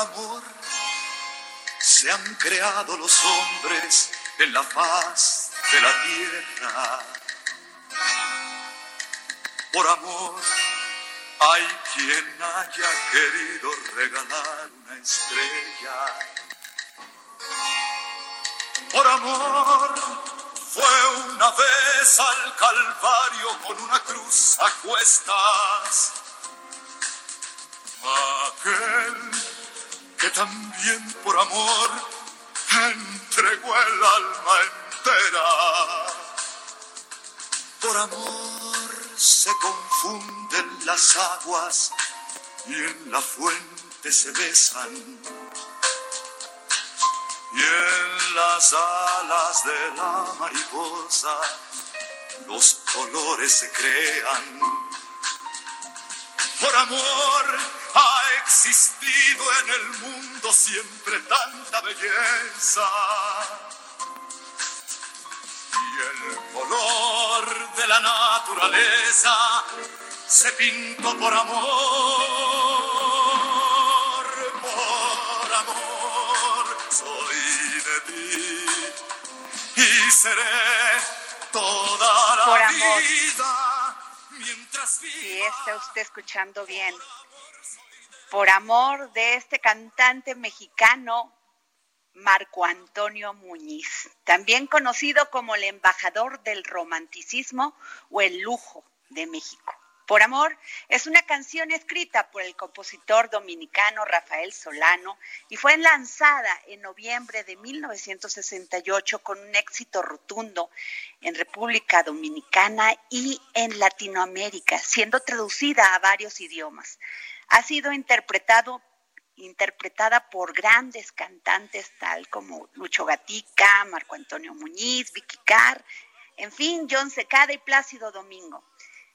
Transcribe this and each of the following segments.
Amor se han creado los hombres en la faz de la tierra. Por amor hay quien haya querido regalar una estrella. Por amor fue una vez al Calvario con una cruz a cuestas. Que también por amor entregó el alma entera. Por amor se confunden las aguas y en la fuente se besan. Y en las alas de la mariposa los colores se crean. Por amor ha existido en el mundo siempre tanta belleza. Y el color de la naturaleza se pintó por amor, por amor. Soy de ti y seré toda la Por amor. vida mientras Si viva. está usted escuchando bien. Por amor de este cantante mexicano, Marco Antonio Muñiz, también conocido como el embajador del romanticismo o el lujo de México. Por amor es una canción escrita por el compositor dominicano Rafael Solano y fue lanzada en noviembre de 1968 con un éxito rotundo en República Dominicana y en Latinoamérica, siendo traducida a varios idiomas. Ha sido interpretado interpretada por grandes cantantes tal como Lucho Gatica, Marco Antonio Muñiz, Vicky Carr, en fin, John Secada y Plácido Domingo.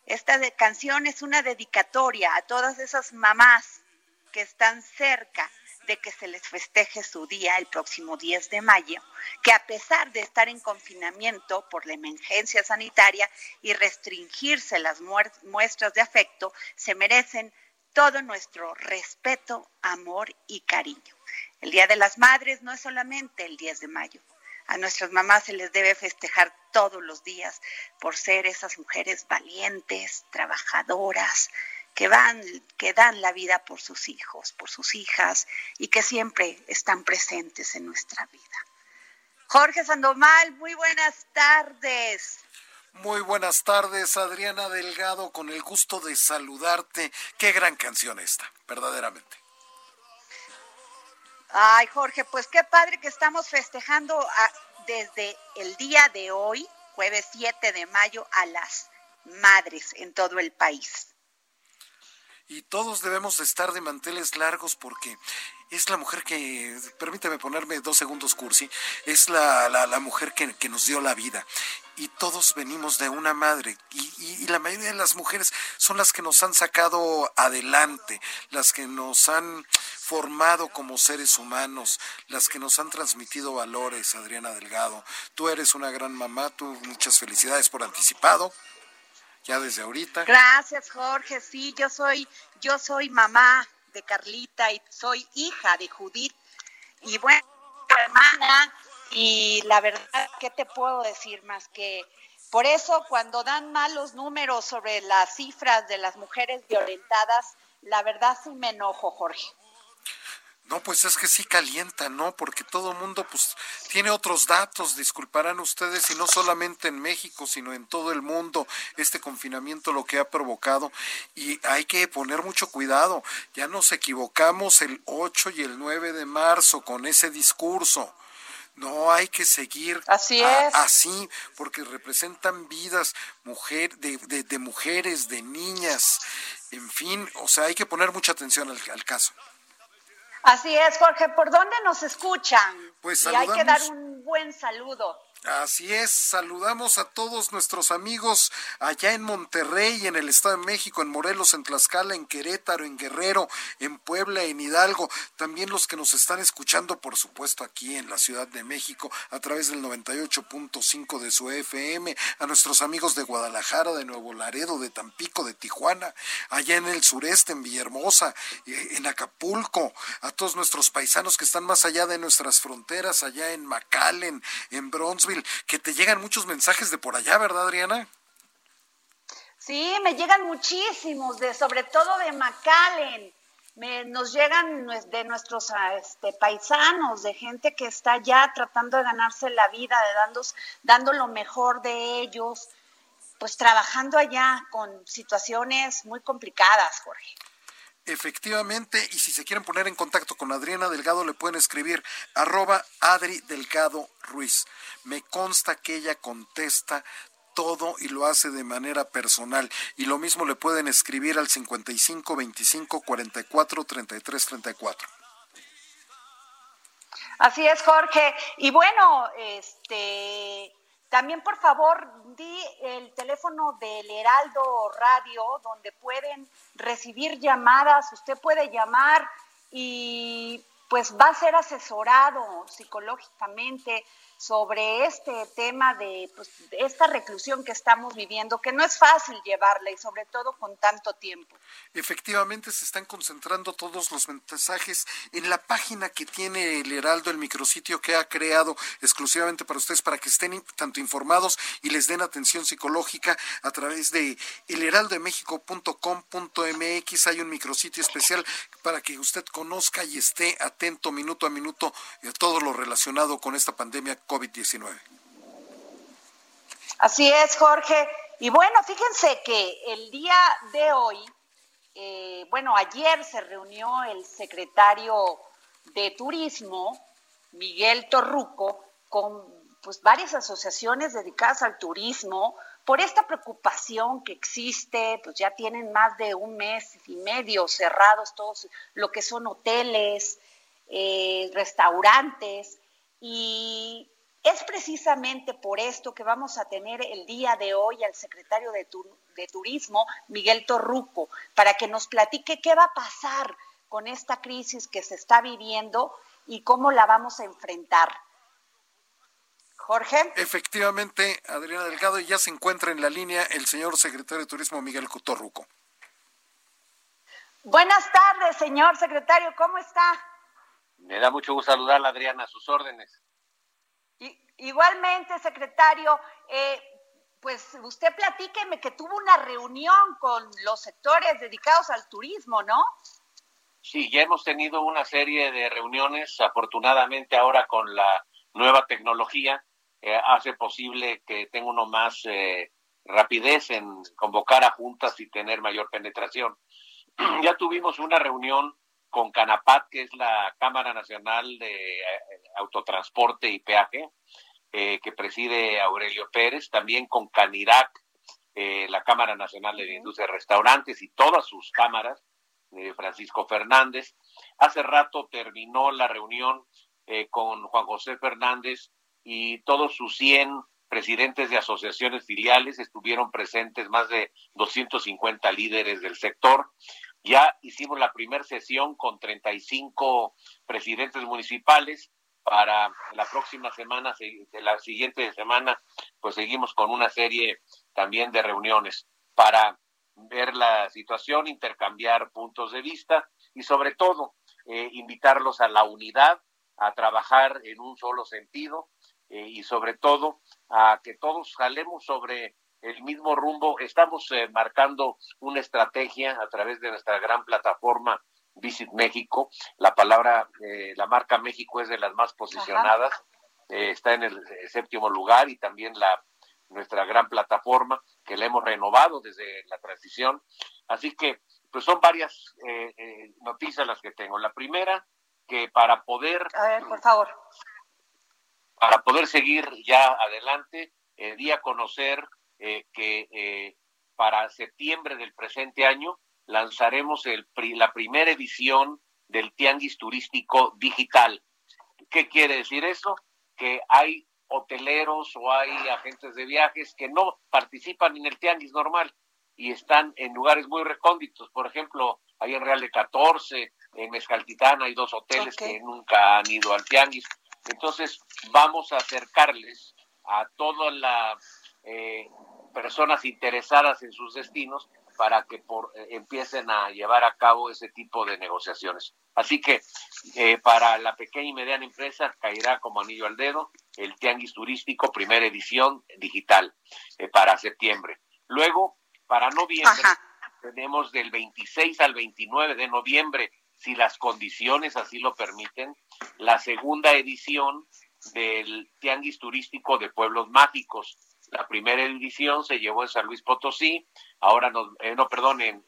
Esta de- canción es una dedicatoria a todas esas mamás que están cerca de que se les festeje su día el próximo 10 de mayo, que a pesar de estar en confinamiento por la emergencia sanitaria y restringirse las muestras de afecto, se merecen todo nuestro respeto, amor y cariño. El Día de las Madres no es solamente el 10 de mayo. A nuestras mamás se les debe festejar todos los días por ser esas mujeres valientes, trabajadoras, que que dan la vida por sus hijos, por sus hijas y que siempre están presentes en nuestra vida. Jorge Sandoval, muy buenas tardes. Muy buenas tardes, Adriana Delgado, con el gusto de saludarte. Qué gran canción esta, verdaderamente. Ay, Jorge, pues qué padre que estamos festejando a- desde el día de hoy, jueves 7 de mayo, a las madres en todo el país. y todos debemos de estar de manteles largos porque es la mujer que, permíteme ponerme dos segundos cursi, es la, la, mujer que, que, nos dio la vida. Y todos venimos de una madre. Y, y, la mayoría de las mujeres son las que nos han sacado adelante, las que nos han formado como seres humanos, las que nos han transmitido valores, Adriana Delgado. Tú eres una gran mamá, tú muchas felicidades por anticipado ya desde ahorita. Gracias, Jorge. Sí, yo soy, yo soy mamá de Carlita y soy hija de Judith. Y bueno, hermana, y la verdad, ¿qué te puedo decir más que por eso cuando dan malos números sobre las cifras de las mujeres violentadas, la verdad sí me enojo, Jorge. No, pues es que sí calienta, ¿no? Porque todo el mundo pues tiene otros datos, disculparán ustedes, y no solamente en México, sino en todo el mundo, este confinamiento lo que ha provocado. Y hay que poner mucho cuidado. Ya nos equivocamos el 8 y el 9 de marzo con ese discurso. No hay que seguir así, así porque representan vidas mujer, de, de, mujeres, de niñas, en fin, o sea, hay que poner mucha atención al caso. Así es, Jorge. ¿Por dónde nos escuchan? Pues y hay que dar un buen saludo. Así es, saludamos a todos nuestros amigos allá en Monterrey, en el Estado de México, en Morelos, en Tlaxcala, en Querétaro, en Guerrero, en Puebla, en Hidalgo, también los que nos están escuchando, por supuesto, aquí en la Ciudad de México a través del 98.5 de su FM, a nuestros amigos de Guadalajara, de Nuevo Laredo, de Tampico, de Tijuana, allá en el sureste, en Villahermosa, eh, en Acapulco, a todos nuestros paisanos que están más allá de nuestras fronteras, allá en McAllen, en Bronzeville, que te llegan muchos mensajes de por allá, ¿verdad, Adriana? Sí, me llegan muchísimos, de, sobre todo de McAllen. Me, nos llegan de nuestros ah, este, paisanos, de gente que está ya tratando de ganarse la vida, de dando, dando lo mejor de ellos, pues trabajando allá con situaciones muy complicadas, Jorge. Efectivamente, y si se quieren poner en contacto con Adriana Delgado, le pueden escribir arroba Adri Delgado Ruiz. Me consta que ella contesta todo y lo hace de manera personal. Y lo mismo le pueden escribir al 55 25 44 33 34. Así es, Jorge. Y bueno, este también, por favor, di el teléfono del Heraldo Radio, donde pueden recibir llamadas. Usted puede llamar y pues va a ser asesorado psicológicamente sobre este tema pues, de esta reclusión que estamos viviendo, que no es fácil llevarla y sobre todo con tanto tiempo. Efectivamente se están concentrando todos los mensajes en la página que tiene el Heraldo, el micrositio que ha creado exclusivamente para ustedes, para que estén tanto informados y les den atención psicológica a través de elheraldomexico.com.mx. Hay un micrositio especial para que usted conozca y esté atento minuto a minuto a todo lo relacionado con esta pandemia COVID-19. Así es, Jorge. Y bueno, fíjense que el día de hoy, eh, bueno, ayer se reunió el secretario de Turismo, Miguel Torruco, con pues varias asociaciones dedicadas al turismo por esta preocupación que existe, pues ya tienen más de un mes y medio cerrados todos lo que son hoteles, eh, restaurantes, y es precisamente por esto que vamos a tener el día de hoy al secretario de, Turismo, Miguel Torruco, para que nos platique qué va a pasar con esta crisis que se está viviendo y cómo la vamos a enfrentar. Jorge. Efectivamente, Adriana Delgado, ya se encuentra en la línea el señor secretario de Turismo, Miguel Torruco. Buenas tardes, señor secretario, ¿cómo está? Me da mucho gusto saludarla, Adriana, a sus órdenes. Igualmente, secretario, eh, pues usted platíqueme que tuvo una reunión con los sectores dedicados al turismo, ¿no? Sí, ya hemos tenido una serie de reuniones, afortunadamente ahora con la nueva tecnología, eh, hace posible que tenga uno más eh, rapidez en convocar a juntas y tener mayor penetración. ya tuvimos una reunión con Canapat, que es la Cámara Nacional de Autotransporte y Peaje, eh, que preside Aurelio Pérez, también con Canirac, eh, la Cámara Nacional de Industria de Restaurantes y todas sus cámaras, Francisco Fernández. Hace rato terminó la reunión con Juan José Fernández y todos sus 100 presidentes de asociaciones filiales, estuvieron presentes más de 250 líderes del sector. Ya hicimos la primera sesión con 35 presidentes municipales. Para la próxima semana, la siguiente semana, pues seguimos con una serie también de reuniones para ver la situación, intercambiar puntos de vista y sobre todo eh, invitarlos a la unidad, a trabajar en un solo sentido eh, y sobre todo a que todos jalemos sobre el mismo rumbo. Estamos eh, marcando una estrategia a través de nuestra gran plataforma Visit México. La palabra, eh, la marca México es de las más posicionadas. está en el séptimo lugar y también la nuestra gran plataforma que la hemos renovado desde la transición. Así que, pues son varias noticias las que tengo. La primera, que para poder... A ver, por favor para poder seguir ya adelante, eh, di a conocer eh, que eh, para septiembre del presente año lanzaremos el, la primera edición del Tianguis Turístico Digital. ¿Qué quiere decir eso? Que hay hoteleros o hay agentes de viajes que no participan en el Tianguis normal y están en lugares muy recónditos. Por ejemplo, hay en Real de 14, en Mezcaltitán hay dos hoteles que nunca han ido al Tianguis. Entonces, vamos a acercarles a todas las eh, personas interesadas en sus destinos para que por, eh, empiecen a llevar a cabo ese tipo de negociaciones. Así que eh, para la pequeña y mediana empresa caerá como anillo al dedo el Tianguis Turístico, primera edición digital para septiembre. Luego, para noviembre, tenemos del 26 al 29 de noviembre si las condiciones así lo permiten, la segunda edición del Tianguis Turístico de Pueblos Mágicos. La primera edición se llevó en San Luis Potosí, ahora no, eh, no perdón, en,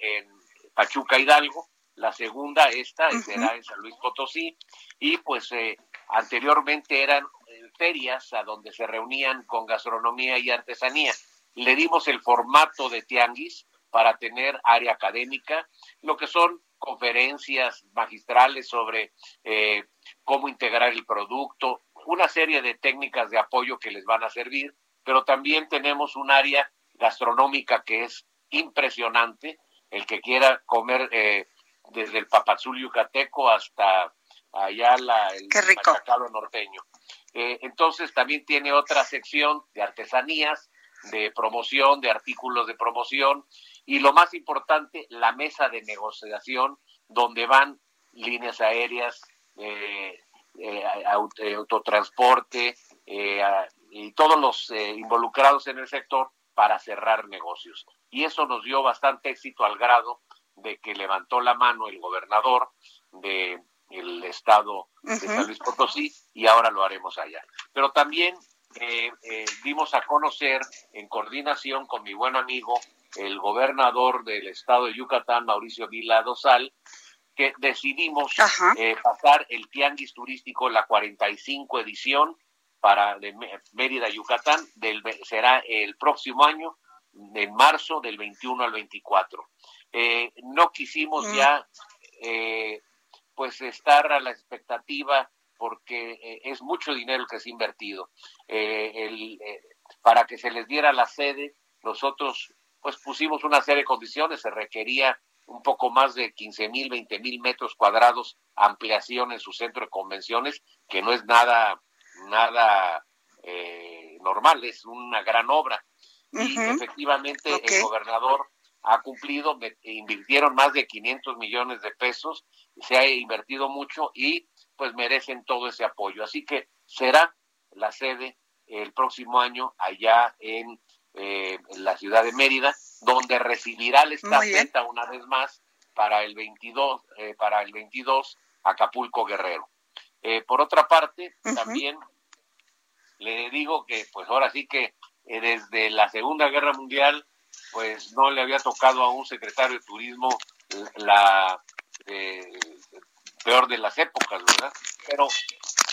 Pachuca Hidalgo. La segunda, esta, será en San Luis Potosí. Y pues eh, anteriormente eran eh, ferias a donde se reunían con gastronomía y artesanía. Le dimos el formato de tianguis para tener área académica, lo que son conferencias magistrales sobre eh, cómo integrar el producto, una serie de técnicas de apoyo que les van a servir, pero también tenemos un área gastronómica que es impresionante. El que quiera comer eh, desde el papazul yucateco hasta allá la, el machacado norteño. Eh, entonces también tiene otra sección de artesanías, de promoción, de artículos de promoción y lo más importante, la mesa de negociación donde van líneas aéreas, eh, eh, eh, autotransporte y todos los involucrados en el sector para cerrar negocios. Y eso nos dio bastante éxito al grado de que levantó la mano el gobernador de el estado de San Luis Potosí y ahora lo haremos allá. Pero también dimos a conocer en coordinación con mi buen amigo el gobernador del estado de Yucatán, Mauricio Vila Dosal, que decidimos eh, pasar el tianguis turístico, la 45 edición para de Mérida, Yucatán, del, será el próximo año, en marzo del 21 al 24. Eh, no quisimos mm. ya eh, pues estar a la expectativa porque es mucho dinero que se ha invertido. El, para que se les diera la sede, nosotros pues pusimos una serie de condiciones, se requería un poco más de 15 mil, 20 mil metros cuadrados ampliación en su centro de convenciones, que no es nada, nada eh, normal, es una gran obra. Y efectivamente el gobernador ha cumplido, invirtieron más de 500 millones de pesos, se ha invertido mucho y pues merecen todo ese apoyo. Así que será la sede el próximo año allá en eh, en la ciudad de Mérida, donde recibirá la estafeta una vez más para el 22, eh, para el 22 Acapulco Guerrero. Eh, por otra parte, también le digo que pues ahora sí que desde la Segunda Guerra Mundial pues no le había tocado a un secretario de turismo la peor de las épocas, ¿verdad? Pero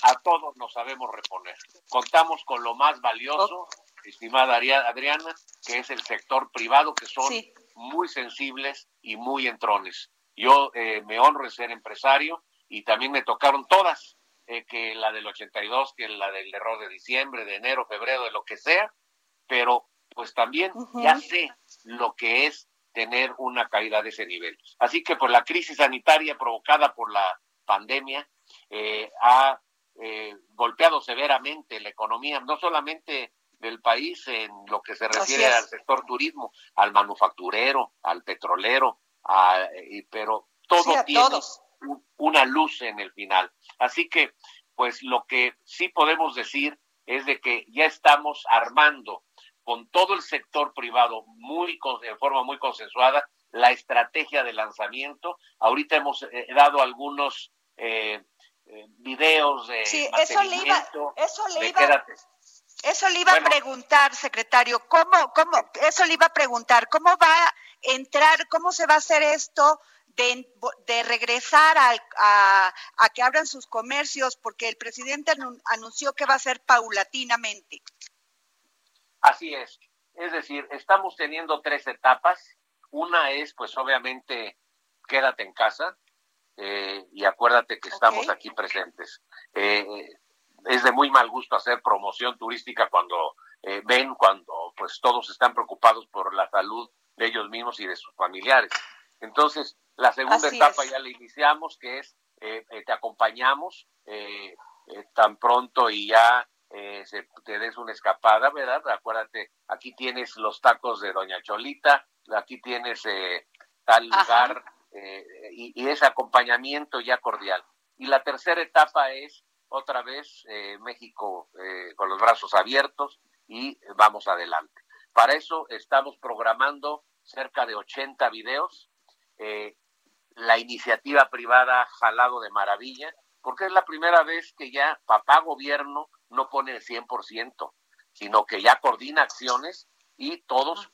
a todos nos sabemos reponer. Contamos con lo más valioso, estimada Adriana, que es el sector privado, que son muy sensibles y muy entrones. Yo eh, me honro en ser empresario y también me tocaron todas, eh, que la del 82, que la del error de diciembre, de enero, febrero, de lo que sea, pero pues también ya sé lo que es tener una caída de ese nivel. Así que por la crisis sanitaria provocada por la pandemia eh, ha eh, golpeado severamente la economía, no solamente del país en lo que se refiere al sector turismo, al manufacturero, al petrolero, a, pero todo tiene una luz en el final. Así que, pues lo que sí podemos decir es de que ya estamos armando con todo el sector privado muy de forma muy consensuada la estrategia de lanzamiento. Ahorita hemos eh, dado algunos eh, eh, videos de sí, eso le iba, eso le iba, eso le iba a preguntar, secretario, ¿cómo, cómo, eso le iba a preguntar, ¿cómo va a entrar, cómo se va a hacer esto de, de regresar a, a, que abran sus comercios? Porque el presidente anunció que va a ser paulatinamente. Así es. Es decir, estamos teniendo tres etapas. Una es, pues obviamente, quédate en casa eh, y acuérdate que estamos aquí presentes. Eh, es de muy mal gusto hacer promoción turística cuando eh, ven, cuando pues todos están preocupados por la salud de ellos mismos y de sus familiares. Entonces, la segunda etapa ya la iniciamos, que es te acompañamos tan pronto y ya se, te des una escapada, ¿verdad? Acuérdate, aquí tienes los tacos de Doña Cholita, aquí tienes tal lugar y, y, ese acompañamiento ya cordial. Y la tercera etapa es otra vez eh, México eh, con los brazos abiertos y vamos adelante. Para eso estamos programando cerca de 80 videos. Eh, la iniciativa privada jalado de maravilla, porque es la primera vez que ya papá gobierno no pone el 100%, sino que ya coordina acciones y todos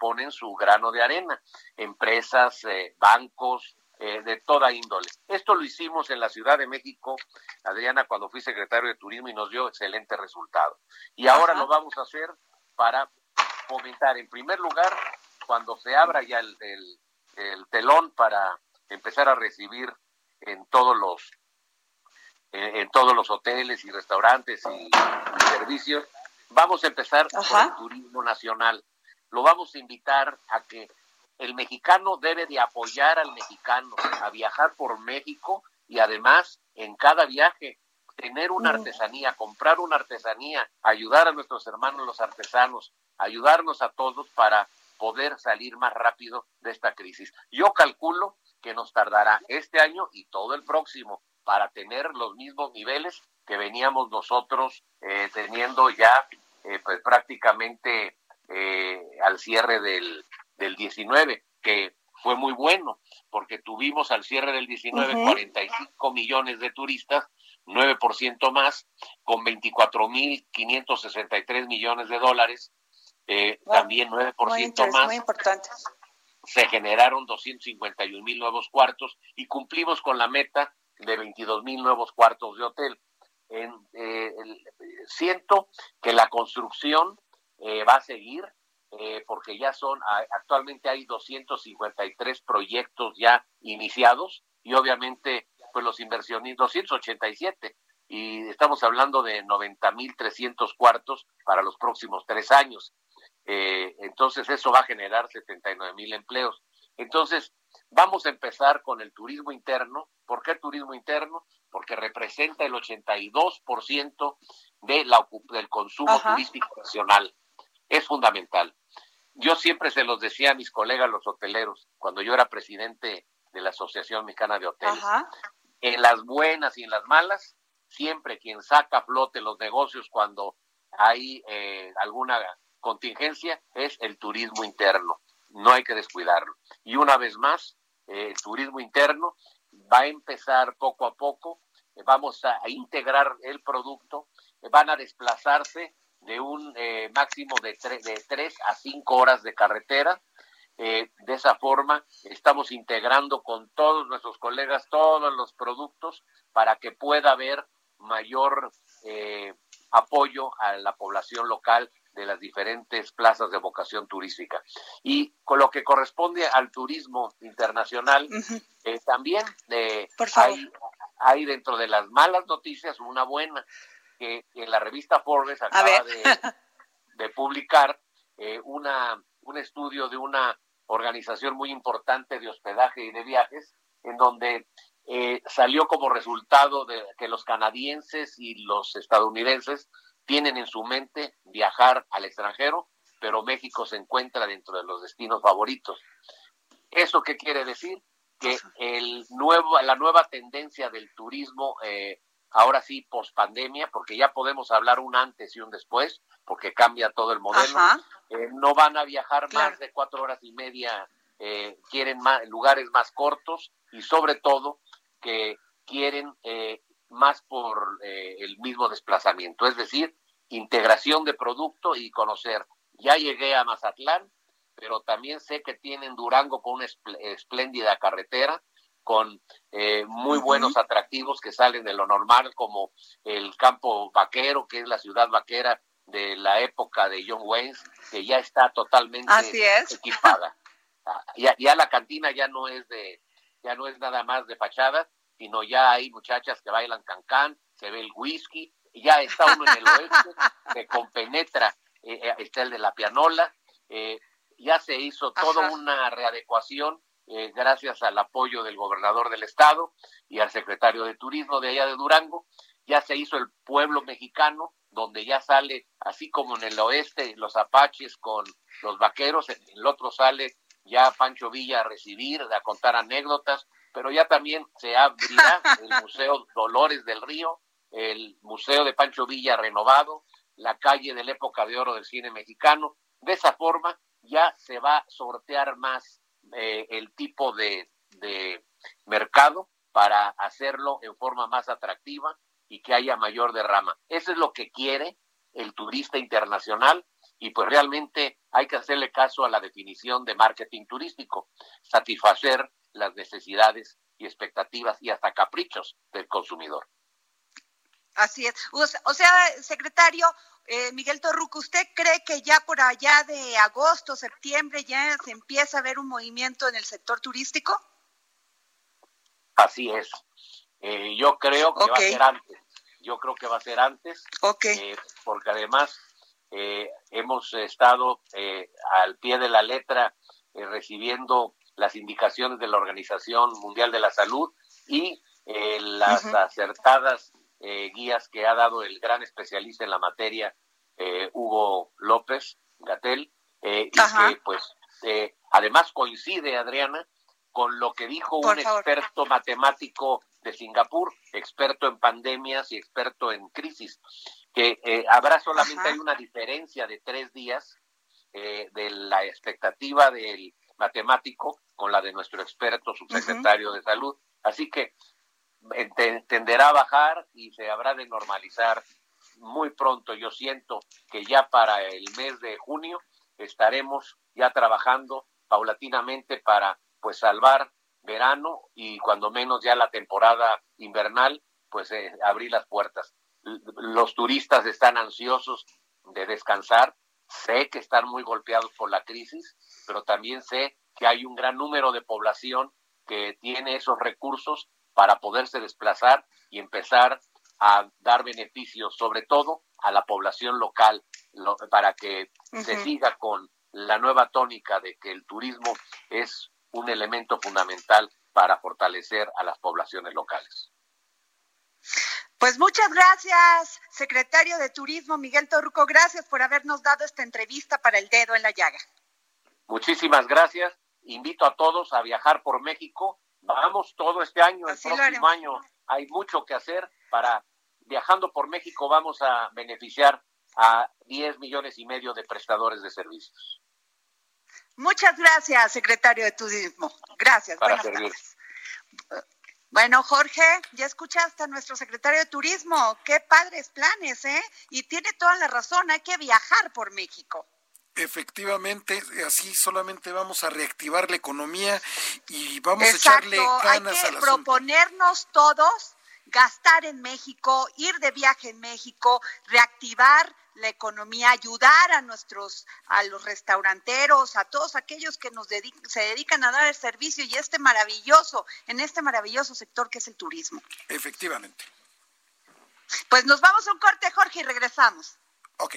ponen su grano de arena. Empresas, bancos, eh, de toda índole. Esto lo hicimos en la Ciudad de México, Adriana, cuando fui secretario de Turismo y nos dio excelente resultado. Y ahora lo vamos a hacer para fomentar, en primer lugar, cuando se abra ya el, telón para empezar a recibir en todos los en, todos los hoteles y restaurantes y, servicios, vamos a empezar por el turismo nacional. Lo vamos a invitar a que el mexicano debe de apoyar al mexicano a viajar por México y además en cada viaje tener una artesanía, comprar una artesanía, ayudar a nuestros hermanos los artesanos, ayudarnos a todos para poder salir más rápido de esta crisis. Yo calculo que nos tardará este año y todo el próximo para tener los mismos niveles que veníamos nosotros eh, teniendo ya eh, pues prácticamente eh, al cierre del, del 19, que fue muy bueno, porque tuvimos al cierre del 19 45 millones de turistas, 9% más, con 24.563 millones de dólares, eh, también 9% más. Muy importante. Se generaron 251 mil nuevos cuartos y cumplimos con la meta de 22 mil nuevos cuartos de hotel. En, eh, siento que la construcción eh, va a seguir, eh, porque ya son, actualmente hay 253 proyectos ya iniciados y obviamente pues los inversionistas, 287 y estamos hablando de 90.300 cuartos para los próximos tres años. Eh, entonces eso va a generar 79.000 empleos. Entonces vamos a empezar con el turismo interno. ¿Por qué turismo interno? Porque representa el 82% de la, del consumo turístico nacional. Es fundamental. Yo siempre se los decía a mis colegas los hoteleros, cuando yo era presidente de la Asociación Mexicana de Hoteles, en las buenas y en las malas, siempre quien saca a flote los negocios cuando hay eh, alguna contingencia es el turismo interno. No hay que descuidarlo. Y una vez más, eh, el turismo interno va a empezar poco a poco, vamos a integrar el producto, van a desplazarse de un eh, máximo de, 3 a 5 horas de carretera. Eh, de esa forma estamos integrando con todos nuestros colegas todos los productos para que pueda haber mayor eh, apoyo a la población local de las diferentes plazas de vocación turística. Y con lo que corresponde al turismo internacional, eh, también eh, hay, hay, dentro de las malas noticias una buena, que en la revista Forbes acaba de, publicar eh, una, un estudio de una organización muy importante de hospedaje y de viajes, en donde salió como resultado de que los canadienses y los estadounidenses tienen en su mente viajar al extranjero, pero México se encuentra dentro de los destinos favoritos. ¿Eso qué quiere decir? Que el nuevo, la nueva tendencia del turismo, eh, ahora sí, post pandemia, porque ya podemos hablar un antes y un después, porque cambia todo el modelo, eh, no van a viajar más de cuatro horas y media, eh, quieren más, lugares más cortos y sobre todo que quieren más por eh, el mismo desplazamiento, es decir, integración de producto y conocer. Ya llegué a Mazatlán, pero también sé que tienen Durango con una espléndida carretera, con eh, muy buenos atractivos que salen de lo normal, como el campo vaquero, que es la ciudad vaquera de la época de John Wayne, que ya está totalmente equipada. Ah, ya, ya la cantina ya no es de, ya no es nada más de fachada, sino ya hay muchachas que bailan cancán, se ve el whisky, ya está uno en el oeste, se compenetra, eh, eh, está el de la pianola, eh, ya se hizo toda una readecuación gracias al apoyo del gobernador del estado y al secretario de turismo de allá de Durango, ya se hizo el pueblo mexicano, donde ya sale, así como en el oeste, los apaches con los vaqueros, en el otro sale ya Pancho Villa a recibir, a contar anécdotas, pero ya también se abrirá el Museo Dolores del Río, el Museo de Pancho Villa renovado, la calle de la época de oro del cine mexicano. De esa forma ya se va a sortear más eh, el tipo de, de mercado para hacerlo en forma más atractiva y que haya mayor derrama. Eso es lo que quiere el turista internacional y pues realmente hay que hacerle caso a la definición de marketing turístico, satisfacer las necesidades y expectativas y hasta caprichos del consumidor. Así es. O sea, secretario eh, Miguel Torruco, ¿usted cree que ya por allá de agosto, septiembre ya se empieza a ver un movimiento en el sector turístico? Así es. Eh, yo creo que va a ser antes. Yo creo que va a ser antes. Eh, porque además hemos estado al pie de la letra recibiendo las indicaciones de la Organización Mundial de la Salud y eh, las acertadas eh, guías que ha dado el gran especialista en la materia, eh, Hugo López Gatel, y que pues además coincide, Adriana, con lo que dijo un experto matemático de Singapur, experto en pandemias y experto en crisis, que habrá solamente hay una diferencia de tres días de la expectativa del matemático con la de nuestro experto subsecretario de salud. Así que tenderá a bajar y se habrá de normalizar muy pronto. Yo siento que ya para el mes de junio estaremos ya trabajando paulatinamente para pues salvar verano y cuando menos ya la temporada invernal pues eh, abrir las puertas. Los turistas están ansiosos de descansar, sé que están muy golpeados por la crisis, pero también sé que hay un gran número de población que tiene esos recursos para poderse desplazar y empezar a dar beneficios, sobre todo a la población local, para que se siga con la nueva tónica de que el turismo es un elemento fundamental para fortalecer a las poblaciones locales. Pues muchas gracias, secretario de Turismo Miguel Torruco. Gracias por habernos dado esta entrevista para el dedo en la llaga. Muchísimas gracias. Invito a todos a viajar por México. Vamos todo este año, el próximo año. Hay mucho que hacer para viajando por México. Vamos a beneficiar a 10 millones y medio de prestadores de servicios. Muchas gracias, secretario de Turismo. Gracias. Para bueno, Jorge, ya escuchaste a nuestro secretario de Turismo. Qué padres planes, ¿eh? Y tiene toda la razón, hay que viajar por México. Efectivamente, así solamente vamos a reactivar la economía y vamos a echarle ganas hay que proponernos todos gastar en México, ir de viaje en México, reactivar la economía, ayudar a nuestros, a los restauranteros, a todos aquellos que nos se dedican a dar el servicio y este maravilloso, en este maravilloso sector que es el turismo. Efectivamente. Pues nos vamos a un corte, Jorge, y regresamos. Ok.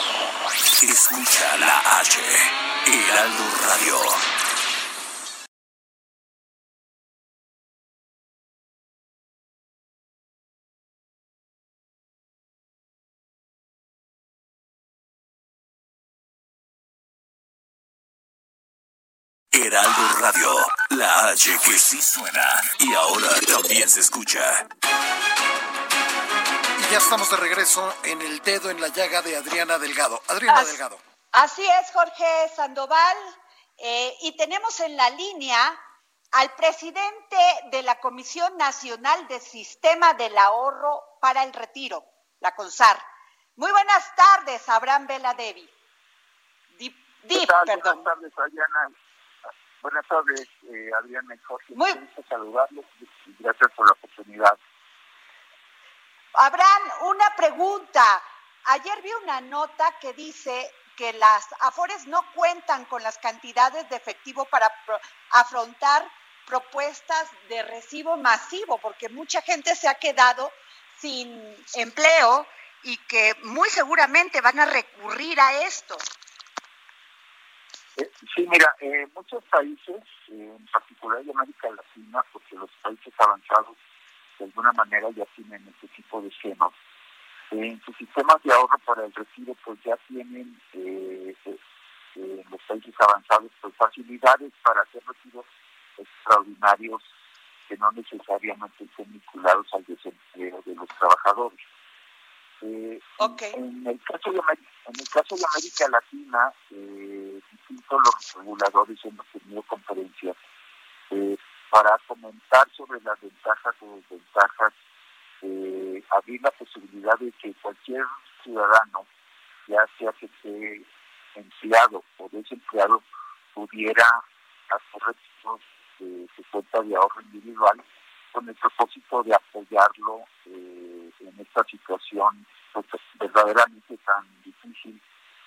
Escucha la H, Heraldo Radio. Heraldo Radio, la H que sí suena y ahora también se escucha. Ya estamos de regreso en el dedo en la llaga de Adriana Delgado. Adriana Delgado. Así es, Jorge Sandoval. Eh, y tenemos en la línea al presidente de la Comisión Nacional de Sistema del Ahorro para el Retiro, la CONSAR. Muy buenas tardes, Abraham Vela Devi. perdón. Buenas tardes, Adriana. Buenas tardes, eh, Adriana y Jorge. Muy gusto saludarlos y gracias por la oportunidad. Abraham, una pregunta. Ayer vi una nota que dice que las AFORES no cuentan con las cantidades de efectivo para afrontar propuestas de recibo masivo, porque mucha gente se ha quedado sin empleo y que muy seguramente van a recurrir a esto. Eh, sí, mira, eh, muchos países, eh, en particular de América Latina, porque los países avanzados de alguna manera ya tienen este tipo de esquemas, en sus sistemas de ahorro para el retiro pues ya tienen en los países avanzados pues facilidades para hacer retiros extraordinarios que no necesariamente estén vinculados al desempleo de los trabajadores. Eh, en, el caso de, en el caso de América Latina, eh, distintos los reguladores hemos tenido conferencias eh, para comentar sobre las ventajas o desventajas, eh, abrir la posibilidad de que cualquier ciudadano, ya sea que esté empleado o desempleado, pudiera hacer recursos de su cuenta de ahorro individual con el propósito de apoyarlo eh, en esta situación pues, verdaderamente tan difícil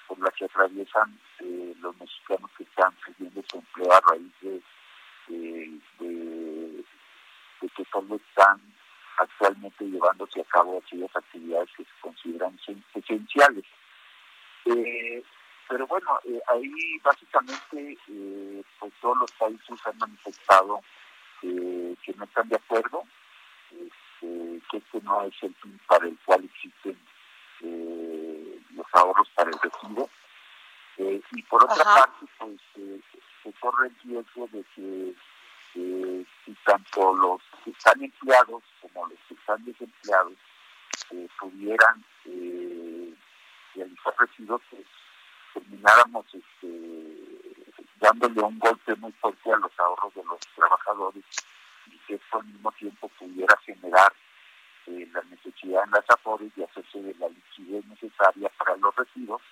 por la que atraviesan eh, los mexicanos que están perdiendo su empleo a raíz de, de, que solo están actualmente llevándose a cabo aquellas actividades que se consideran esenciales. Eh, pero bueno, ahí básicamente pues todos los países han manifestado que no están de acuerdo, este, que este no es el fin para el cual existen eh, los ahorros para el retiro. Eh, y por otra parte, pues eh, se corre el riesgo de que si tanto los que están empleados como los que están desempleados pudieran realizar retiros, pues termináramos este, dándole un golpe muy fuerte a los ahorros de los trabajadores y que esto al mismo tiempo pudiera generar eh, la necesidad en las afores de hacerse de la liquidez necesaria para los residuos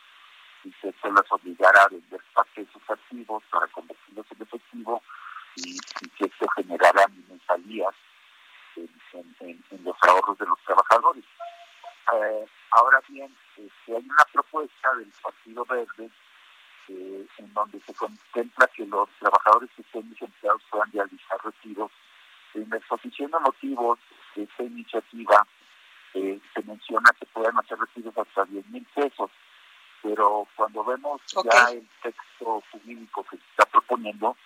y que esto las obligara a vender parte de sus activos para convertirlos en efectivo y, que esto generara mensalías en, los ahorros de los trabajadores. Eh, ahora bien, este, hay una propuesta del Partido Verde eh, en donde se contempla que los trabajadores que estén desempleados puedan realizar retiros. En la exposición de motivos de esta iniciativa eh, se menciona que pueden hacer retiros hasta 10 mil pesos, pero cuando vemos ya el texto jurídico que se está proponiendo,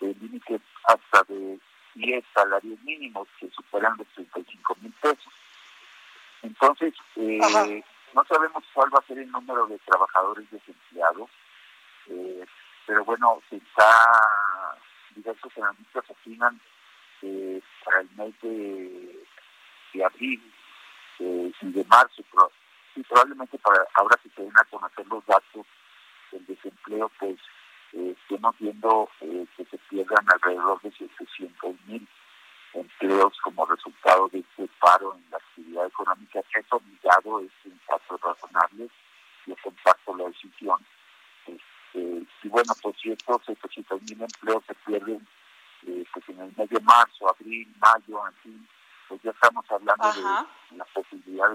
el límite hasta de 10 salarios mínimos que superan los 35 mil pesos. Entonces, eh, no sabemos cuál va a ser el número de trabajadores desempleados, eh, pero bueno, se está, diversos analistas opinan que para el mes de de abril eh, y de marzo, pero sí, probablemente para ahora que se den a conocer los datos del desempleo, pues eh, estemos viendo eh, que se pierdan alrededor de 700 mil empleos como resultado de este paro en la actividad económica que es obligado, es un paso razonable, yo comparto la decisión. Este, y bueno, si estos 700 mil empleos se pierden eh, pues en el mes de marzo, abril, mayo, en fin, pues ya estamos hablando de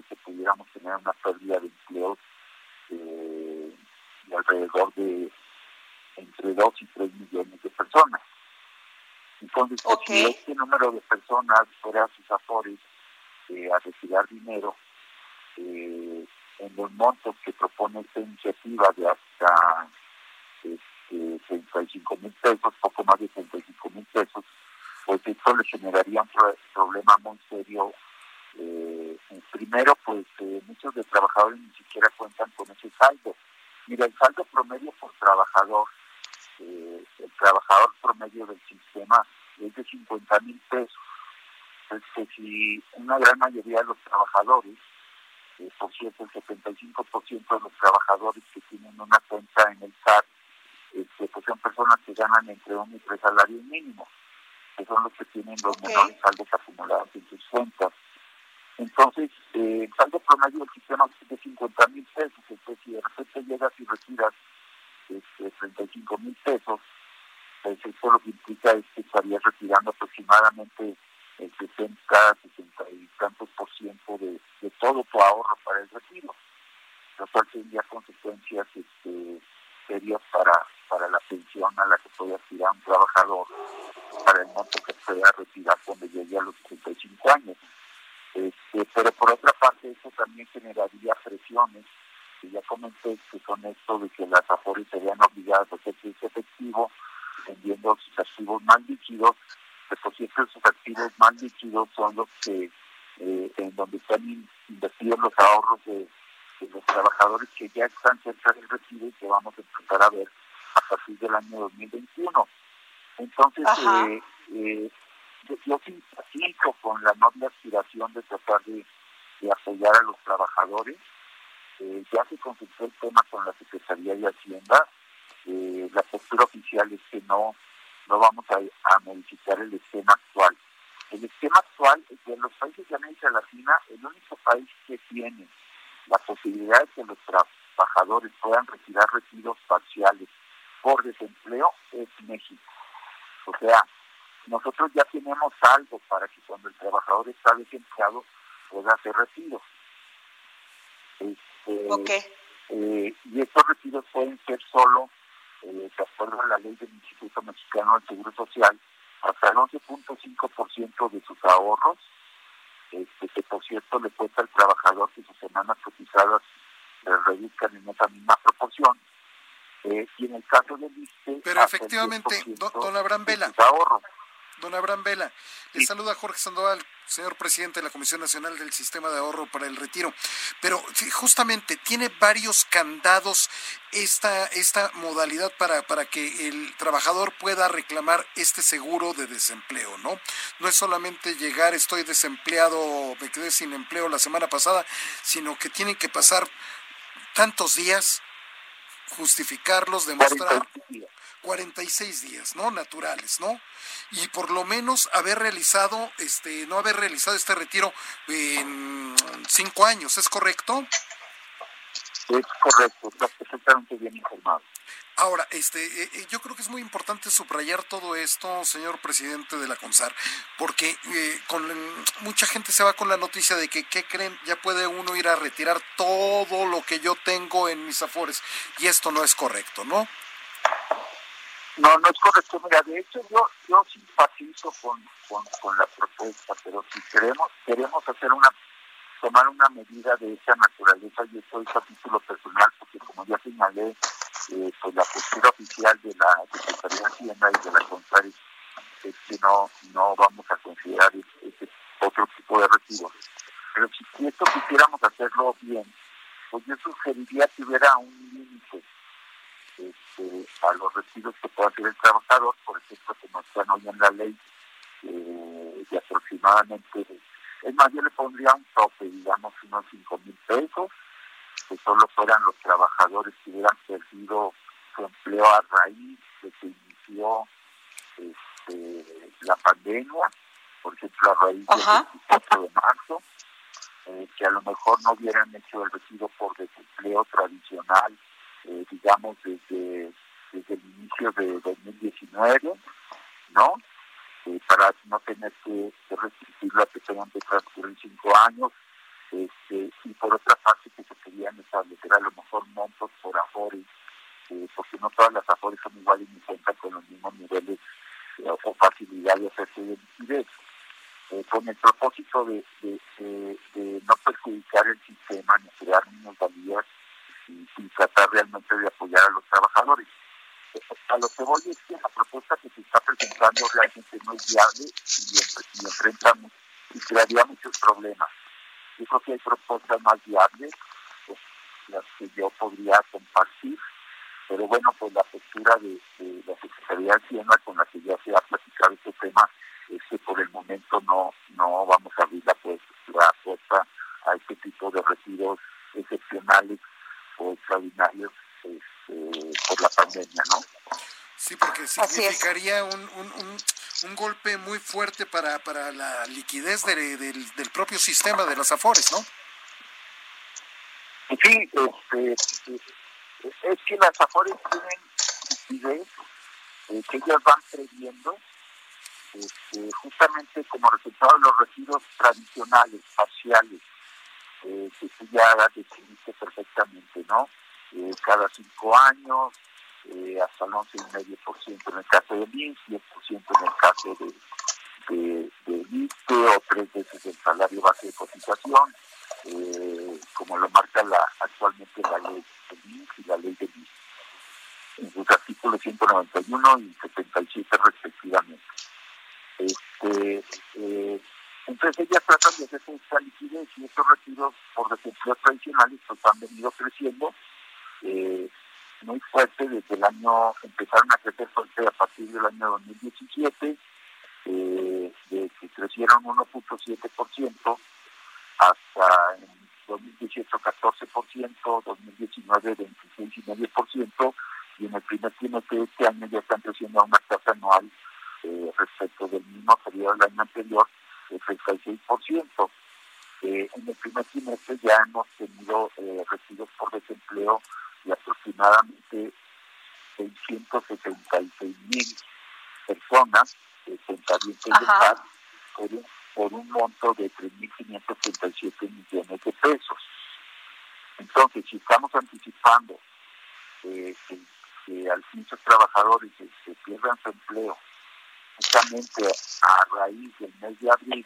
que pudiéramos tener una pérdida de empleos eh, de alrededor de entre 2 y 3 millones de personas. Si este número de personas fuera sus afores eh, a retirar dinero, eh, en los montos que propone esta iniciativa de hasta este, 35 mil pesos, poco más de 35 mil pesos, pues esto le generaría un problema muy serio. Eh, primero, pues eh, muchos de trabajadores ni siquiera cuentan con ese saldo. Mira, el saldo promedio por trabajador, eh, el trabajador promedio del sistema es de 50 mil pesos. Que si una gran mayoría de los trabajadores, por cierto, el 75% de los trabajadores que tienen una cuenta en el SAT, este, pues son personas que ganan entre un y tres salarios mínimos que son los que tienen los menores saldos tu ahorro para el retiro, lo cual tendría consecuencias este, serias para, para la pensión a la que puede aspirar un trabajador para el monto que pueda retirar cuando llegue a los 65 años. Este, pero por otra parte, eso también generaría presiones, que ya comenté, que son esto de que las AFORES serían obligadas a hacer ese efectivo, vendiendo sus activos más líquidos, pues por cierto, sus activos más líquidos son los que, eh, en donde están los ahorros de, los trabajadores que ya están cerca del retiro y que vamos a empezar a ver a partir del año 2021. Entonces, eh, eh, yo, simpatizo con la noble aspiración de tratar de, apoyar a los trabajadores. Eh, ya se consultó el tema con la Secretaría de Hacienda. La postura oficial es que no, no vamos a, modificar el esquema actual. El esquema actual es que en los países de América Latina, el único país que tiene la posibilidad de que los trabajadores puedan retirar retiros parciales por desempleo es México. O sea, nosotros ya tenemos algo para que cuando el trabajador está desempleado pueda hacer retiro. Este, eh, y estos retiros pueden ser solo, eh, de acuerdo a la ley del Instituto Mexicano del Seguro Social, hasta el 11.5% de sus ahorros, este, que por cierto le cuesta al trabajador que sus semanas cotizadas le reduzcan en esa misma proporción eh, y en el caso del ISTE... Pero efectivamente, don, Abraham Vela. Don Abraham Vela, le saluda Jorge Sandoval, señor presidente de la Comisión Nacional del Sistema de Ahorro para el Retiro. Pero justamente tiene varios candados esta, esta modalidad para, para que el trabajador pueda reclamar este seguro de desempleo, ¿no? No es solamente llegar, estoy desempleado, me quedé sin empleo la semana pasada, sino que tienen que pasar tantos días justificarlos, demostrar 46 días, ¿no? Naturales, ¿no? Y por lo menos haber realizado, este, no haber realizado este retiro en cinco años, ¿es correcto? Es correcto, está perfectamente bien informado. Ahora, este, eh, eh, yo creo que es muy importante subrayar todo esto, señor presidente de la CONSAR, porque eh, con mucha gente se va con la noticia de que, ¿qué creen? Ya puede uno ir a retirar todo lo que yo tengo en mis afores, y esto no es correcto, ¿no? No, no es correcto. Mira, de hecho yo yo simpatizo con, con, la propuesta, pero si queremos queremos hacer una tomar una medida de esa naturaleza, y esto es a título personal, porque como ya señalé, eh, pues la postura oficial de la Secretaría de Hacienda y de la Contraria es que no, no vamos a considerar ese, otro tipo de retiros. Pero si esto quisiéramos hacerlo bien, pues yo sugeriría que hubiera un a los retiros que pueda hacer el trabajador, por ejemplo, como están hoy en la ley, eh, de aproximadamente Es más, yo le pondría un tope, digamos, unos 5 mil pesos, que solo fueran los trabajadores que hubieran perdido su empleo a raíz de que inició este, la pandemia, por ejemplo, a raíz del 24 de marzo, eh, que a lo mejor no hubieran hecho el retiro por desempleo tradicional, eh, digamos, desde, el inicio de 2019, ¿no? Eh, para no tener que, que restringirlo a que tengan que transcurrir cinco años, este, y por otra parte que se querían establecer a lo mejor montos por afores, porque no todas las afores son iguales ni cuentan con los mismos niveles o facilidad de hacerse de liquidez. Eh, con el propósito de, no perjudicar el sistema ni crear valías y, tratar realmente de apoyar a los trabajadores. Eh, a lo que voy es que la propuesta que se está presentando realmente no es viable y, y enfrenta y crearía muchos problemas. Yo creo que hay propuestas más viables, pues, las que yo podría compartir, pero bueno, pues la postura de, la Secretaría de Hacienda con la que ya se ha platicado este tema es que por el momento no no vamos a abrir la, puerta a este tipo de retiros excepcionales o extraordinarios este, por la pandemia, ¿no? Sí, porque significaría un, fuerte para, para la liquidez del, del propio sistema de las AFORES, ¿no? Sí, este, es que las AFORES tienen liquidez eh, que ellas van previendo este, justamente como resultado de los residuos tradicionales, parciales, eh, que tú ya definiste perfectamente, ¿no? Eh, cada cinco años, eh, hasta el 11,5% en el caso del INS, 10% en el caso de, de, de o tres veces el salario base de cotización, eh, como lo marca la actualmente la ley del INS y la ley del INS, en sus artículos 191 y 77 respectivamente. Este, eh, entonces ellas tratan de hacer esta liquidez y estos retiros por desempleo tradicionales pues han venido creciendo eh, muy fuerte desde el año, empezaron a crecer fuerte a partir del año 2017, de que crecieron 1.7% hasta en 2018 14%, 2019 26,5% y en el primer trimestre de este año ya están creciendo a una tasa anual eh, respecto del mismo periodo del año anterior, el 36%. Eh, en el primer trimestre ya hemos tenido eh, residuos por desempleo de aproximadamente 676 mil personas, eh, por un, por un monto de 3.537 millones de pesos. Entonces, si estamos anticipando que, al fin los trabajadores se pierdan su empleo justamente a raíz del mes de abril,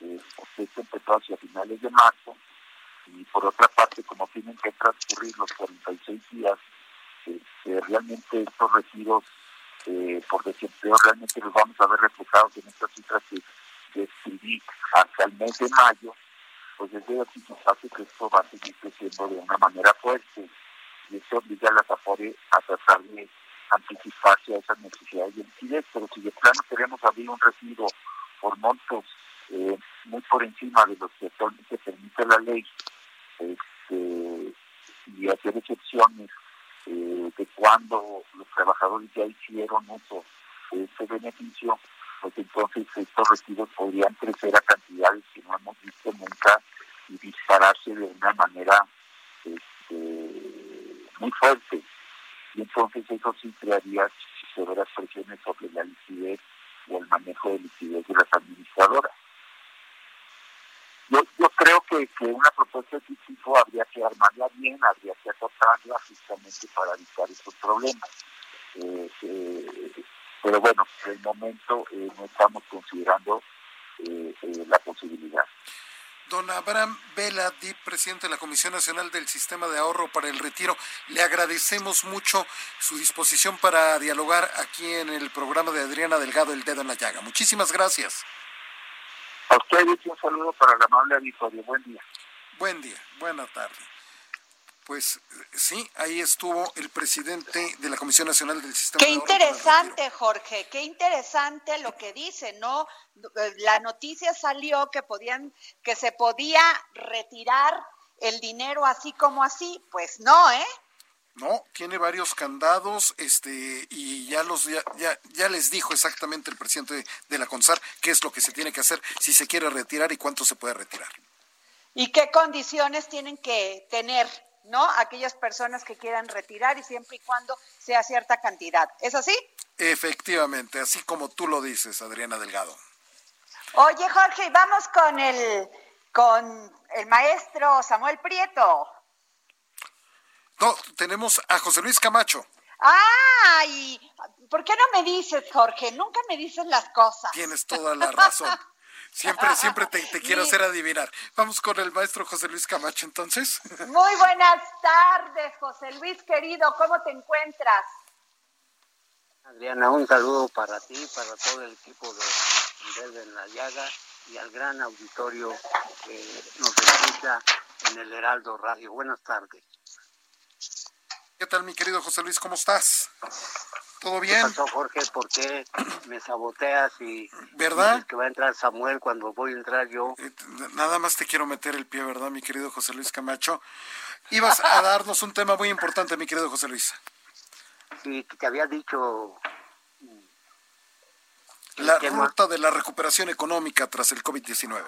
eh, porque esto empezó hacia finales de marzo, y por otra parte, como tienen que transcurrir los 46 días, eh, realmente estos residuos eh, por desempleo realmente los vamos a ver reflejados en estas cifras que describí hasta el mes de mayo, pues es de anticiparte que esto va a seguir creciendo de una manera fuerte. Y eso obliga a las AFORE a tratar de anticiparse a esas necesidades de liquidez, pero si de plano queremos abrir un residuo por montos eh, muy por encima de los que actualmente permite la ley este, y hacer excepciones eh, de cuando los trabajadores ya hicieron uso de ese beneficio, pues entonces estos residuos podrían crecer a cantidades que no hemos visto nunca y dispararse de una manera este, muy fuerte y entonces eso sí crearía severas presiones sobre la liquidez o el manejo de liquidez de las administradoras. Yo, yo creo que, una propuesta de este tipo habría que armarla bien, habría que acotarla justamente para evitar estos problemas. Eh, eh, pero bueno, por el momento eh, no estamos considerando la posibilidad. Don Abraham Vela, presidente de la Comisión Nacional del Sistema de Ahorro para el Retiro, le agradecemos mucho su disposición para dialogar aquí en el programa de Adriana Delgado, El Dedo en la Llaga. Muchísimas gracias. A usted un saludo para la amable auditorio. Buen día. Buen día, buena tarde. Pues sí, ahí estuvo el presidente de la Comisión Nacional del Sistema. Qué interesante, Jorge, qué interesante lo que dice, ¿no? La noticia salió que podían, que se podía retirar el dinero así como así, pues no, ¿eh? No, tiene varios candados, este, y ya los ya, ya, les dijo exactamente el presidente de la CONSAR qué es lo que se tiene que hacer, si se quiere retirar y cuánto se puede retirar. ¿Y qué condiciones tienen que tener, no? Aquellas personas que quieran retirar y siempre y cuando sea cierta cantidad. ¿Es así? Efectivamente, así como tú lo dices, Adriana Delgado. Oye, Jorge, vamos con el con el maestro Samuel Prieto. No, tenemos a José Luis Camacho. ¡Ay! ¿Por qué no me dices, Jorge? Nunca me dices las cosas. Tienes toda la razón. Siempre, siempre te, quiero hacer adivinar. Vamos con el maestro José Luis Camacho, entonces. Muy buenas tardes, José Luis, querido. ¿Cómo te encuentras? Adriana, un saludo para ti, para todo el equipo de Verde en la Llaga y al gran auditorio que nos escucha en el Heraldo Radio. Buenas tardes. ¿Qué tal, mi querido José Luis? ¿Cómo estás? ¿Todo bien? ¿Qué pasó, Jorge? ¿Por qué me saboteas y ¿verdad? que va a entrar Samuel cuando voy a entrar yo? Eh, nada más te quiero meter el pie, ¿verdad, mi querido José Luis Camacho? Ibas a darnos un tema muy importante, mi querido José Luis. Sí, te había dicho... La ruta de la recuperación económica tras el COVID-19.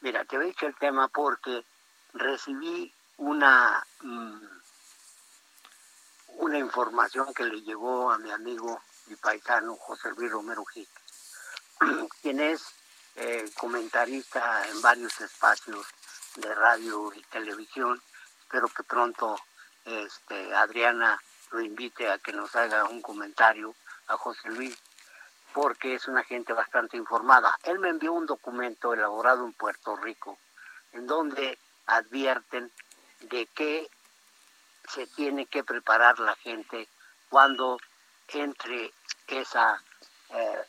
Mira, te había dicho el tema porque recibí una... Mm, una información que le llegó a mi amigo y paisano José Luis Romero Gil, quien es eh, comentarista en varios espacios de radio y televisión. Espero que pronto este, Adriana lo invite a que nos haga un comentario a José Luis, porque es una gente bastante informada. Él me envió un documento elaborado en Puerto Rico, en donde advierten de que se tiene que preparar la gente cuando entre esa, eh,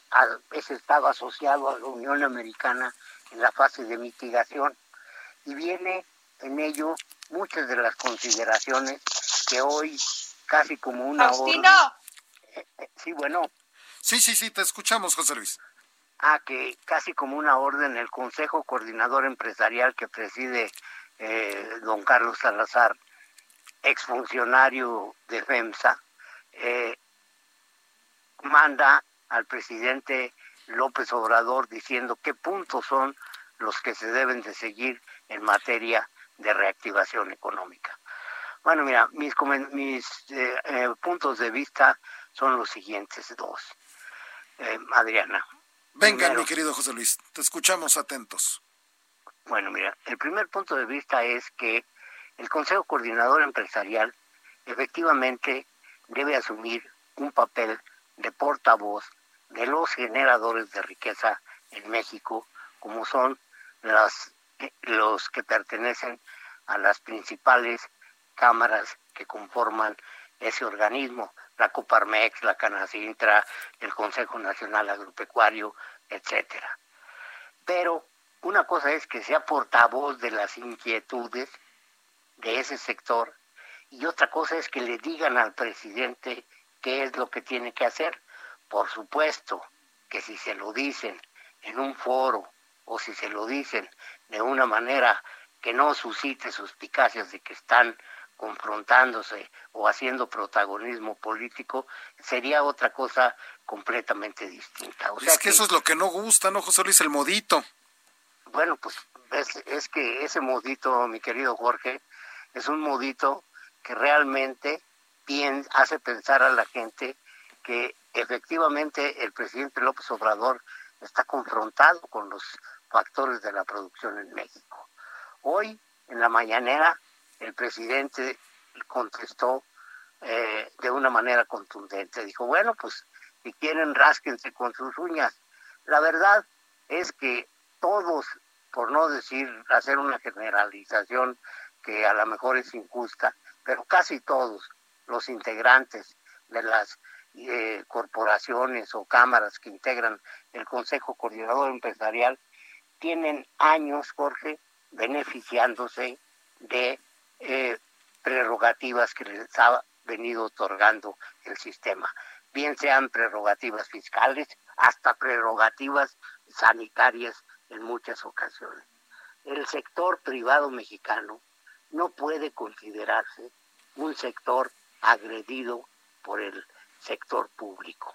ese estado asociado a la Unión Americana en la fase de mitigación. Y viene en ello muchas de las consideraciones que hoy casi como una Faustino. Eh, eh, sí, bueno. Sí, sí, sí, te escuchamos, José Luis. Ah, que casi como una orden el Consejo Coordinador Empresarial que preside don Carlos Salazar exfuncionario de FEMSA, eh, manda al presidente López Obrador diciendo qué puntos son los que se deben de seguir en materia de reactivación económica. Bueno, mira, mis, mis eh, eh, puntos de vista son los siguientes dos. Adriana. Venga, mi querido José Luis, te escuchamos atentos. Bueno, mira, el primer punto de vista es que el Consejo Coordinador Empresarial efectivamente debe asumir un papel de portavoz de los generadores de riqueza en México, como son eh, los que pertenecen a las principales cámaras que conforman ese organismo, la Coparmex, la Canacintra, el Consejo Nacional Agropecuario, etcétera. Pero una cosa es que sea portavoz de las inquietudes de ese sector y otra cosa es que le digan al presidente qué es lo que tiene que hacer. Por supuesto que si se lo dicen en un foro o si se lo dicen de una manera que no suscite suspicacias de que están confrontándose o haciendo protagonismo político, sería otra cosa completamente distinta. O es que, eso es lo que no gusta, ¿no, José Luis? El modito. Bueno, pues es, es que ese modito, mi querido Jorge, es un modito que realmente hace pensar a la gente que efectivamente el presidente López Obrador está confrontado con los factores de la producción en México. Hoy, en la mañanera, el presidente contestó eh, de una manera contundente. Dijo, bueno, pues si quieren, rásquense con sus uñas. La verdad es que todos, por no decir, hacer una generalización que a lo mejor es injusta, pero casi todos los integrantes de las eh, corporaciones o cámaras que integran el Consejo Coordinador Empresarial tienen años, Jorge, beneficiándose de eh, prerrogativas que les ha venido otorgando el sistema, bien sean prerrogativas fiscales, hasta prerrogativas sanitarias en muchas ocasiones. El sector privado mexicano no puede considerarse un sector agredido por el sector público.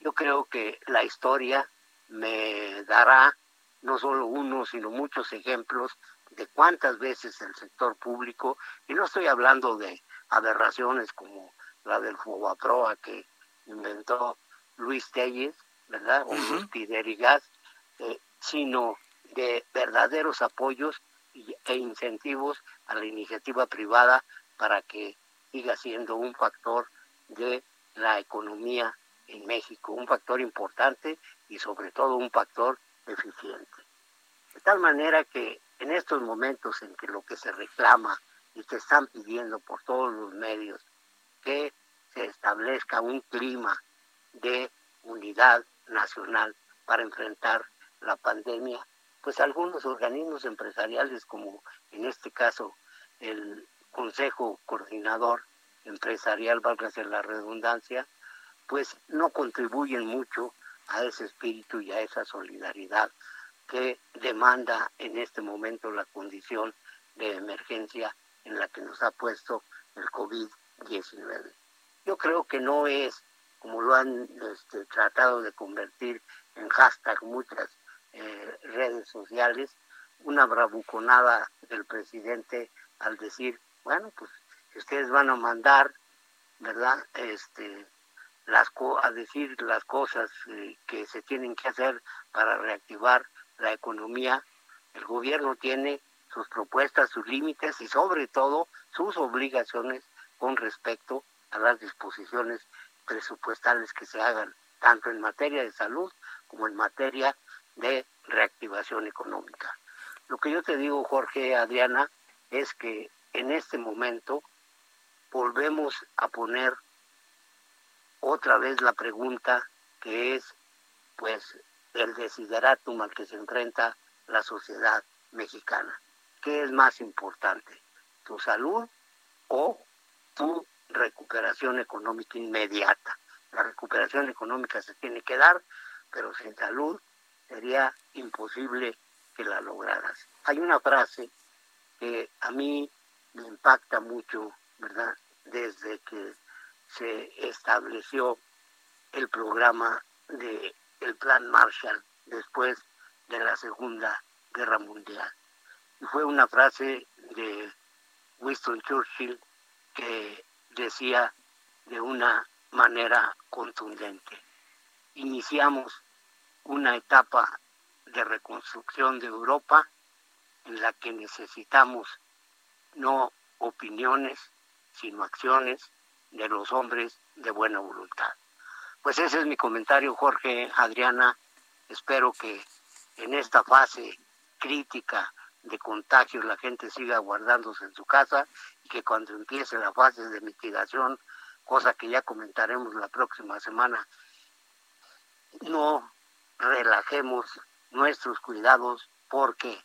Yo creo que la historia me dará no solo uno, sino muchos ejemplos de cuántas veces el sector público, y no estoy hablando de aberraciones como la del Fobaproa que inventó Luis Telles, ¿verdad? O Luis Piderigas, eh, sino de verdaderos apoyos e incentivos a la iniciativa privada para que siga siendo un factor de la economía en México, un factor importante y sobre todo un factor eficiente. De tal manera que en estos momentos en que lo que se reclama y que están pidiendo por todos los medios que se establezca un clima de unidad nacional para enfrentar la pandemia, pues algunos organismos empresariales, como en este caso el Consejo Coordinador Empresarial, valga la redundancia, pues no contribuyen mucho a ese espíritu y a esa solidaridad que demanda en este momento la condición de emergencia en la que nos ha puesto el COVID-19. Yo creo que no es, como lo han este, tratado de convertir en hashtag muchas eh, redes sociales, una bravuconada del presidente al decir, bueno, pues ustedes van a mandar, ¿verdad? Este, las a decir las cosas eh, que se tienen que hacer para reactivar la economía. El gobierno tiene sus propuestas, sus límites y sobre todo sus obligaciones con respecto a las disposiciones presupuestales que se hagan, tanto en materia de salud como en materia de reactivación económica. Lo que yo te digo, Jorge, Adriana, es que en este momento volvemos a poner otra vez la pregunta que es, pues, el desideratum al que se enfrenta la sociedad mexicana. ¿Qué es más importante? ¿Tu salud o tu recuperación económica inmediata? La recuperación económica se tiene que dar, pero sin salud sería imposible que la lograras. Hay una frase que a mí me impacta mucho, ¿verdad? Desde que se estableció el programa de plan Marshall después de la Segunda Guerra Mundial. Y fue una frase de Winston Churchill que decía de una manera contundente, iniciamos una etapa de reconstrucción de Europa en la que necesitamos no opiniones, sino acciones de los hombres de buena voluntad. Pues ese es mi comentario, Jorge, Adriana. Espero que en esta fase crítica de contagio la gente siga guardándose en su casa y que cuando empiece la fase de mitigación, cosa que ya comentaremos la próxima semana, no relajemos nuestros cuidados porque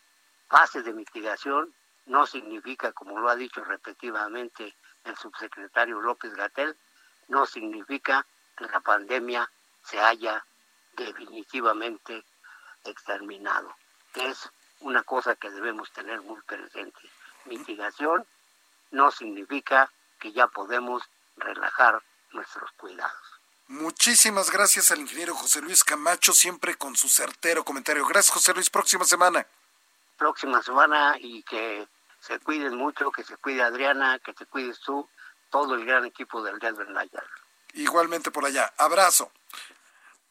fase de mitigación no significa, como lo ha dicho repetidamente el subsecretario López Gatel, no significa que la pandemia se haya definitivamente exterminado, es una cosa que debemos tener muy presente. Mitigación no significa que ya podemos relajar nuestros cuidados. Muchísimas gracias al ingeniero José Luis Camacho, siempre con su certero comentario. Gracias, José Luis. Próxima semana. Próxima semana y que se cuiden mucho, que se cuide Adriana, que te cuides tú, todo el gran equipo del Denver Nayar. Igualmente por allá. Abrazo.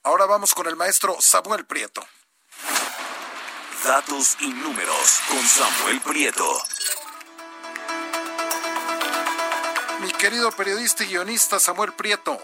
Ahora vamos con el maestro Samuel Prieto. Datos y números con Samuel Prieto. Mi querido periodista y guionista Samuel Prieto.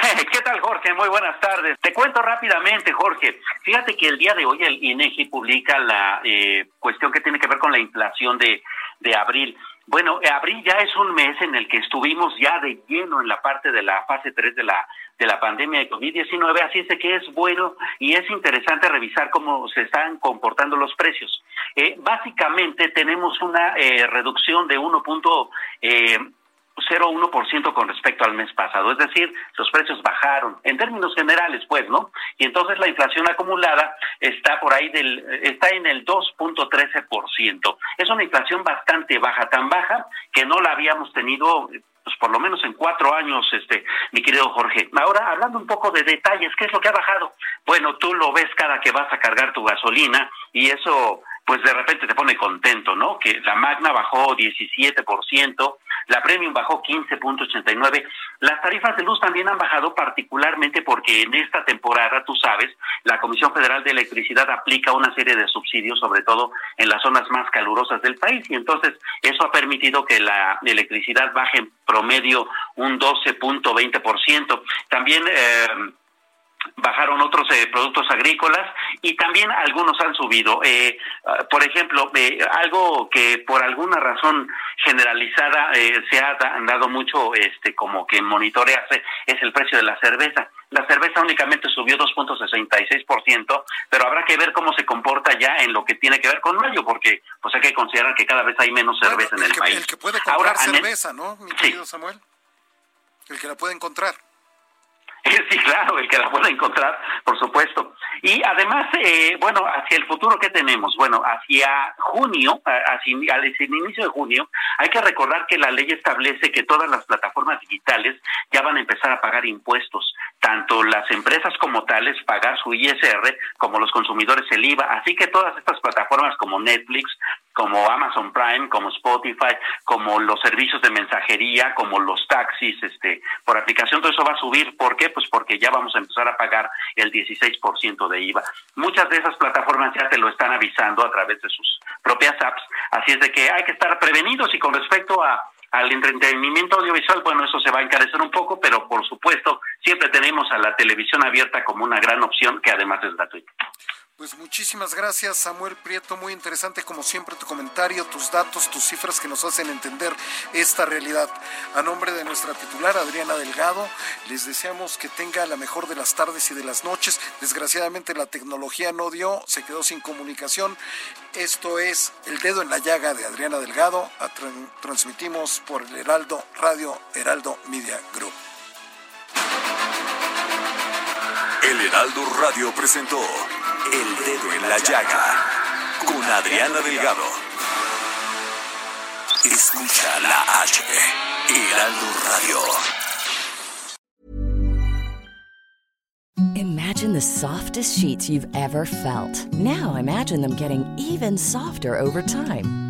¿Qué tal, Jorge? Muy buenas tardes. Te cuento rápidamente, Jorge. Fíjate que el día de hoy el INEGI publica la eh, cuestión que tiene que ver con la inflación de, de abril. Bueno, abril ya es un mes en el que estuvimos ya de lleno en la parte de la fase 3 de la de la pandemia de COVID-19, así es que es bueno y es interesante revisar cómo se están comportando los precios. Eh, básicamente tenemos una eh, reducción de 1. Eh, 0,1% con respecto al mes pasado, es decir, los precios bajaron en términos generales, pues, ¿no? Y entonces la inflación acumulada está por ahí del está en el 2.13%. Es una inflación bastante baja, tan baja que no la habíamos tenido pues por lo menos en cuatro años, este, mi querido Jorge. Ahora, hablando un poco de detalles, ¿qué es lo que ha bajado? Bueno, tú lo ves cada que vas a cargar tu gasolina y eso, pues de repente te pone contento, ¿no? Que la Magna bajó 17%, la Premium bajó 15.89. Las tarifas de luz también han bajado particularmente porque en esta temporada, tú sabes, la Comisión Federal de Electricidad aplica una serie de subsidios, sobre todo en las zonas más calurosas del país, y entonces eso ha permitido que la electricidad baje en promedio un 12.20%. También eh, bajaron otros eh, productos agrícolas y también algunos han subido. Eh, ah, por ejemplo, eh, algo que por alguna razón generalizada se ha dado mucho este como que monitorearse es el precio de la cerveza. La cerveza únicamente subió 2.66%, pero habrá que ver cómo se comporta ya en lo que tiene que ver con mayo, porque pues hay que considerar que cada vez hay menos cerveza en el país. El que puede comprar cerveza, ¿no, mi querido Samuel? El que la puede encontrar. Sí, claro, el que la pueda encontrar, por supuesto. Y además, eh, bueno, hacia el futuro, ¿qué tenemos? Bueno, hacia junio, hacia, el inicio de junio, hay que recordar que la ley establece que todas las plataformas digitales ya van a empezar a pagar impuestos, tanto las empresas como tales pagar su ISR, como los consumidores el IVA. Así que todas estas plataformas como Netflix, como Amazon Prime, como Spotify, como los servicios de mensajería, como los taxis, este, por aplicación, todo eso va a subir. ¿Por qué? Pues porque ya vamos a empezar a pagar el 16% de IVA. Muchas de esas plataformas ya te lo están avisando a través de sus propias apps, así es de que hay que estar prevenidos y con respecto a al entretenimiento audiovisual, bueno, eso se va a encarecer un poco, pero por supuesto, siempre tenemos a la televisión abierta como una gran opción que además es gratuita. Pues muchísimas gracias, Samuel Prieto. Muy interesante, como siempre, tu comentario, tus datos, tus cifras que nos hacen entender esta realidad. A nombre de nuestra titular, Adriana Delgado, les deseamos que tenga la mejor de las tardes y de las noches. Desgraciadamente, la tecnología no dio, se quedó sin comunicación. Esto es El Dedo en la Llaga de Adriana Delgado. Transmitimos por el Heraldo Radio, Heraldo Media Group. El Heraldo Radio presentó el dedo en la llaga con Adriana Delgado. Escucha la H, Heraldo Radio. Imagine the softest sheets you've ever felt. Now imagine them getting even softer over time.